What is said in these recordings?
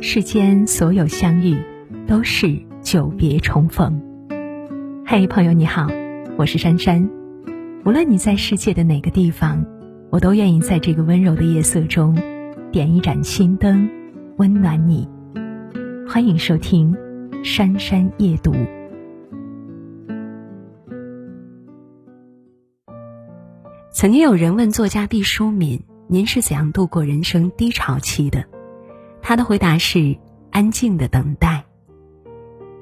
世间所有相遇，都是久别重逢。嘿，朋友你好，我是珊珊。无论你在世界的哪个地方，我都愿意在这个温柔的夜色中，点一盏心灯，温暖你。欢迎收听《珊珊夜读》。曾经有人问作家毕淑敏：“您是怎样度过人生低潮期的？”他的回答是：安静的等待。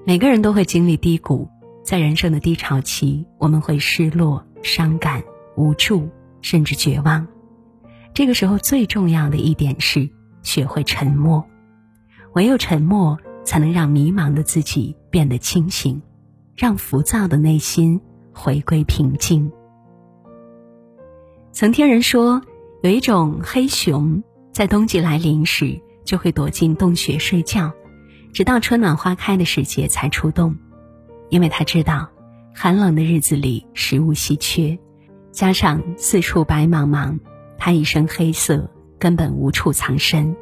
每个人都会经历低谷，在人生的低潮期，我们会失落、伤感、无助，甚至绝望。这个时候，最重要的一点是学会沉默。唯有沉默，才能让迷茫的自己变得清醒，让浮躁的内心回归平静。曾听人说，有一种黑熊，在冬季来临时。就会躲进洞穴睡觉，直到春暖花开的时节才出洞，因为他知道，寒冷的日子里食物稀缺，加上四处白茫茫，他一身黑色根本无处藏身。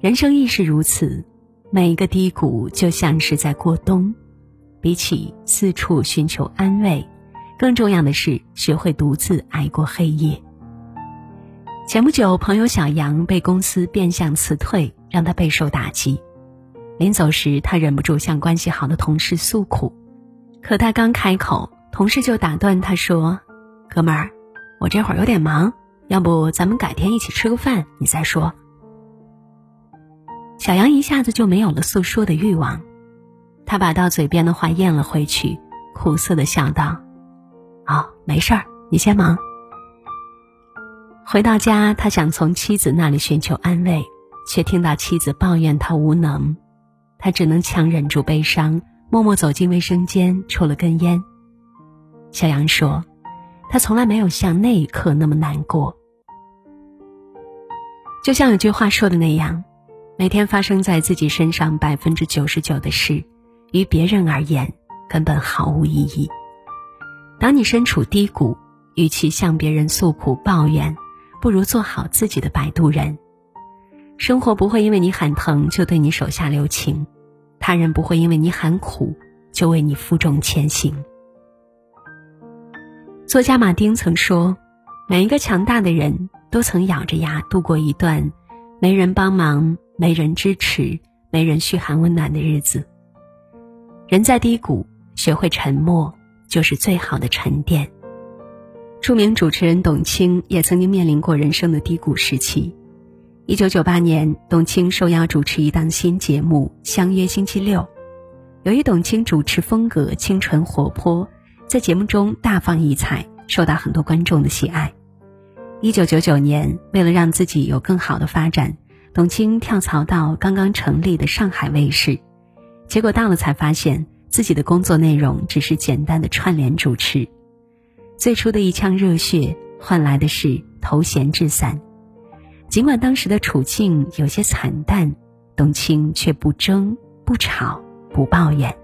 人生亦是如此，每一个低谷就像是在过冬，比起四处寻求安慰，更重要的是学会独自挨过黑夜。前不久，朋友小杨被公司变相辞退，让他备受打击。临走时，他忍不住向关系好的同事诉苦，可他刚开口，同事就打断他说：“哥们儿，我这会儿有点忙，要不咱们改天一起吃个饭，你再说。”小杨一下子就没有了诉说的欲望，他把到嘴边的话咽了回去，苦涩的笑道：“哦，没事儿，你先忙。”回到家，他想从妻子那里寻求安慰，却听到妻子抱怨他无能，他只能强忍住悲伤，默默走进卫生间抽了根烟。小杨说：“他从来没有像那一刻那么难过。”就像有句话说的那样，每天发生在自己身上百分之九十九的事，于别人而言根本毫无意义。当你身处低谷，与其向别人诉苦抱怨，不如做好自己的摆渡人。生活不会因为你喊疼就对你手下留情，他人不会因为你喊苦就为你负重前行。作家马丁曾说：“每一个强大的人都曾咬着牙度过一段没人帮忙、没人支持、没人嘘寒问暖的日子。人在低谷，学会沉默，就是最好的沉淀。”著名主持人董卿也曾经面临过人生的低谷时期。一九九八年，董卿受邀主持一档新节目《相约星期六》，由于董卿主持风格清纯活泼，在节目中大放异彩，受到很多观众的喜爱。一九九九年，为了让自己有更好的发展，董卿跳槽到刚刚成立的上海卫视，结果到了才发现自己的工作内容只是简单的串联主持。最初的一腔热血换来的是头衔至散，尽管当时的处境有些惨淡，董卿却不争、不吵、不抱怨，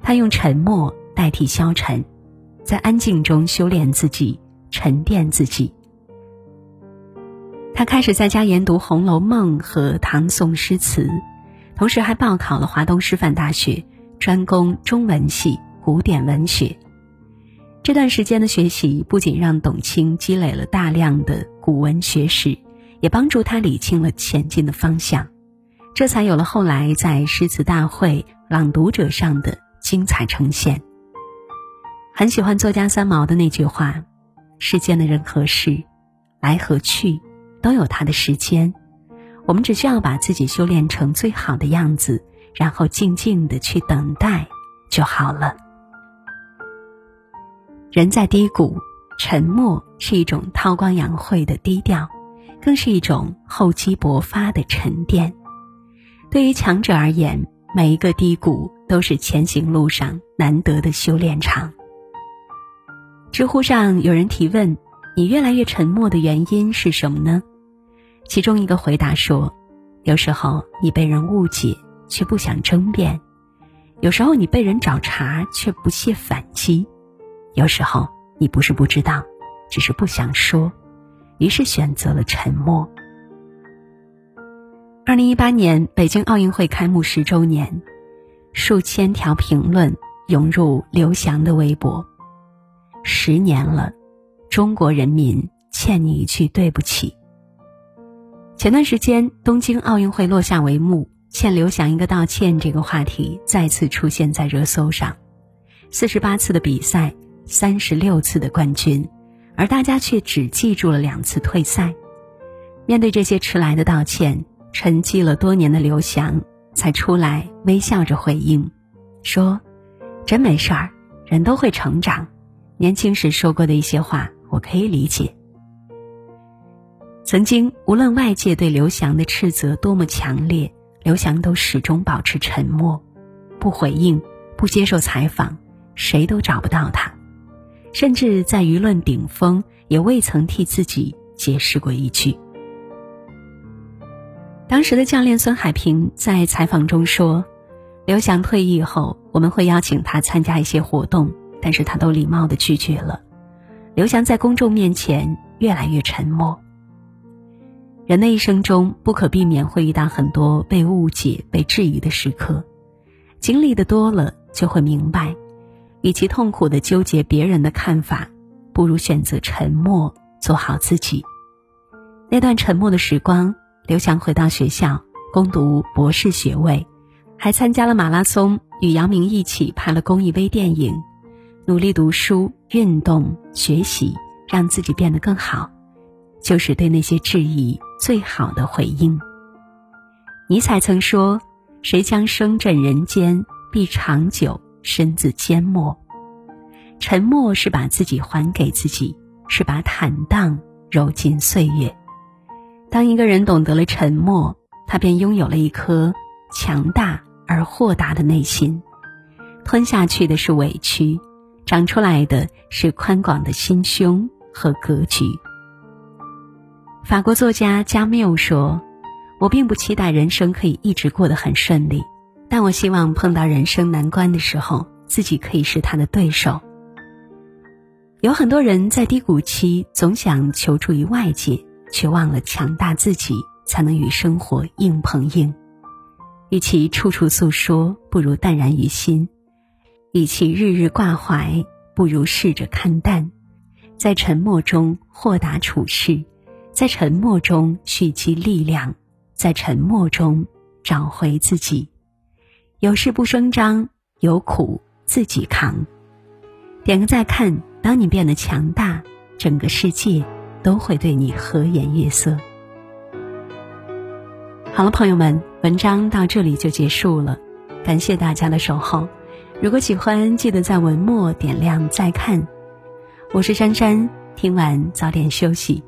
她用沉默代替消沉，在安静中修炼自己、沉淀自己。他开始在家研读《红楼梦》和唐宋诗词，同时还报考了华东师范大学，专攻中文系古典文学。这段时间的学习不仅让董卿积累了大量的古文学识，也帮助他理清了前进的方向，这才有了后来在诗词大会、朗读者上的精彩呈现。很喜欢作家三毛的那句话：“世间的人和事，来和去，都有它的时间，我们只需要把自己修炼成最好的样子，然后静静的去等待就好了。”人在低谷，沉默是一种韬光养晦的低调，更是一种厚积薄发的沉淀。对于强者而言，每一个低谷都是前行路上难得的修炼场。知乎上有人提问：“你越来越沉默的原因是什么呢？”其中一个回答说：“有时候你被人误解，却不想争辩；有时候你被人找茬，却不屑反击。”有时候你不是不知道，只是不想说，于是选择了沉默。二零一八年北京奥运会开幕十周年，数千条评论涌入刘翔的微博。十年了，中国人民欠你一句对不起。前段时间，东京奥运会落下帷幕，欠刘翔一个道歉这个话题再次出现在热搜上。四十八次的比赛，三十六次的冠军，而大家却只记住了两次退赛。面对这些迟来的道歉，沉寂了多年的刘翔才出来微笑着回应，说：“真没事儿，人都会成长。年轻时说过的一些话，我可以理解。”曾经，无论外界对刘翔的斥责多么强烈，刘翔都始终保持沉默，不回应，不接受采访，谁都找不到他。甚至在舆论顶峰，也未曾替自己解释过一句。当时的教练孙海平在采访中说：“刘翔退役后，我们会邀请他参加一些活动，但是他都礼貌的拒绝了。刘翔在公众面前越来越沉默。”人的一生中，不可避免会遇到很多被误解、被质疑的时刻，经历的多了，就会明白，与其痛苦的纠结别人的看法，不如选择沉默，做好自己。那段沉默的时光，刘翔回到学校攻读博士学位，还参加了马拉松，与姚明一起拍了公益微电影，努力读书、运动、学习，让自己变得更好，就是对那些质疑。最好的回应。尼采曾说：“谁将声震人间，必长久身自缄默。”沉默是把自己还给自己，是把坦荡揉进岁月。当一个人懂得了沉默，他便拥有了一颗强大而豁达的内心。吞下去的是委屈，长出来的是宽广的心胸和格局。法国作家加缪说：“我并不期待人生可以一直过得很顺利，但我希望碰到人生难关的时候，自己可以是他的对手。”有很多人在低谷期总想求助于外界，却忘了强大自己才能与生活硬碰硬。与其处处诉说，不如淡然于心；与其日日挂怀，不如试着看淡，在沉默中豁达处事。在沉默中蓄积力量，在沉默中找回自己。有事不声张，有苦自己扛。点个再看，当你变得强大，整个世界都会对你和颜悦色。好了，朋友们，文章到这里就结束了，感谢大家的守候。如果喜欢，记得在文末点亮再看。我是珊珊，听完早点休息。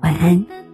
晚安。